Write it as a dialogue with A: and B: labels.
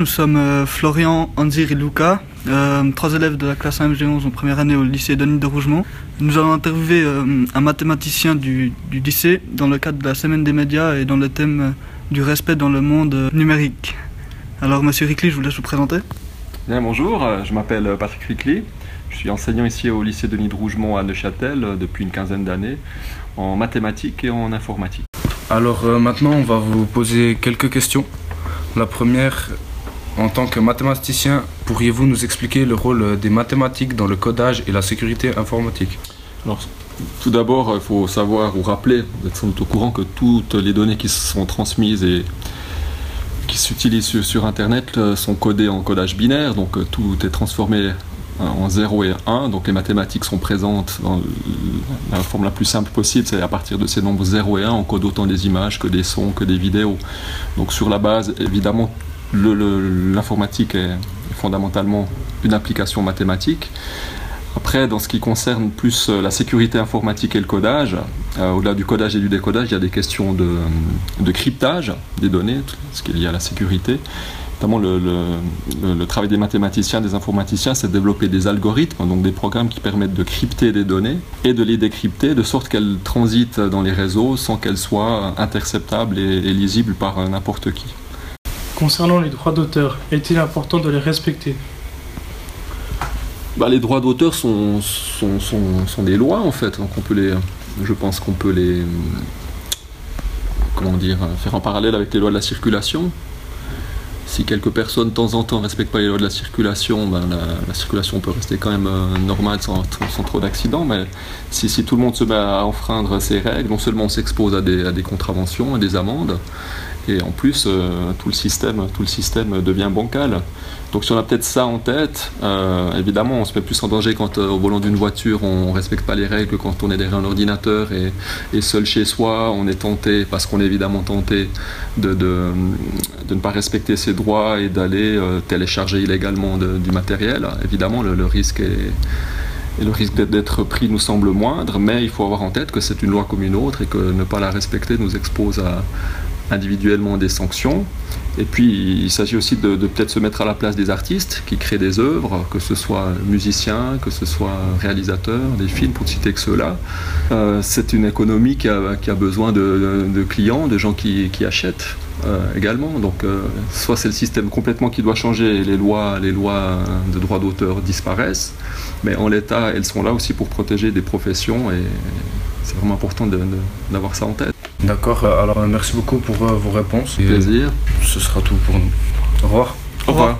A: Nous sommes euh, Florian, Anzir et Luca, euh, trois élèves de la classe 1MG11 en première année au lycée Denis de Rougemont. Nous allons interviewer euh, un mathématicien du, du, lycée dans le cadre de la semaine des médias et dans le thème euh, du respect dans le monde numérique. Alors monsieur Rickley, je vous laisse vous présenter.
B: Bien, bonjour, je m'appelle Patrick Rickley. Je suis enseignant ici au lycée Denis de Rougemont à Neuchâtel depuis une quinzaine d'années en mathématiques et en informatique.
C: Alors euh, maintenant, on va vous poser quelques questions. La première, en tant que mathématicien, pourriez-vous nous expliquer le rôle des mathématiques dans le codage et la sécurité informatique?
B: Alors, tout d'abord, il faut savoir ou rappeler, vous êtes sans doute au courant que toutes les données qui sont transmises et qui s'utilisent sur, sur Internet euh, sont codées en codage binaire, donc euh, tout est transformé en 0 et 1, donc les mathématiques sont présentes dans la forme la plus simple possible, c'est à partir de ces nombres 0 et 1, on code autant des images que des sons, que des vidéos. Donc sur la base, évidemment, l'informatique est fondamentalement une application mathématique. Après, dans ce qui concerne plus euh, la sécurité informatique et le codage, euh, au-delà du codage et du décodage, il y a des questions de, cryptage des données, ce qui est lié à la sécurité. Notamment, le, travail des mathématiciens, des informaticiens, c'est de développer des algorithmes, donc des programmes qui permettent de crypter des données et de les décrypter de sorte qu'elles transitent dans les réseaux sans qu'elles soient interceptables et, et lisibles par euh, n'importe qui.
D: Concernant les droits d'auteur, est-il important de les respecter?
B: Bah, les droits d'auteur sont, sont, sont, des lois en fait, donc on peut les, je pense qu'on peut les, comment dire, faire en parallèle avec les lois de la circulation. Si quelques personnes de temps en temps ne respectent pas les lois de la circulation, ben, la, la circulation peut rester quand même euh, normale sans, sans trop d'accidents, mais si, si tout le monde se met à enfreindre ces règles, non seulement on s'expose à des, à des contraventions, à des amendes, et en plus euh, tout, le système, tout le système devient bancal. Donc si on a peut-être ça en tête, euh, évidemment on se met plus en danger quand euh, au volant d'une voiture on ne respecte pas les règles quand on est derrière un ordinateur et, seul chez soi, on est tenté, parce qu'on est évidemment tenté, de, ne pas respecter ses droits et d'aller télécharger illégalement du matériel. Évidemment le, risque. Et le risque d'être pris nous semble moindre, mais il faut avoir en tête que c'est une loi comme une autre et que ne pas la respecter nous expose à individuellement des sanctions. Et puis il s'agit aussi de, peut-être se mettre à la place des artistes qui créent des œuvres, que ce soit musiciens, que ce soit réalisateurs, des films, pour ne citer que ceux-là. Euh, c'est une économie qui a, besoin de, clients, de gens qui, achètent euh, également. Donc euh, soit c'est le système complètement qui doit changer et les lois, les lois de droit d'auteur disparaissent, mais en l'état, elles sont là aussi pour protéger des professions et c'est vraiment important d'avoir ça en tête.
C: D'accord, euh, alors euh, merci beaucoup pour euh, vos réponses. Et,
B: Plaisir.
C: ce sera tout pour nous. Au revoir.
B: Au revoir.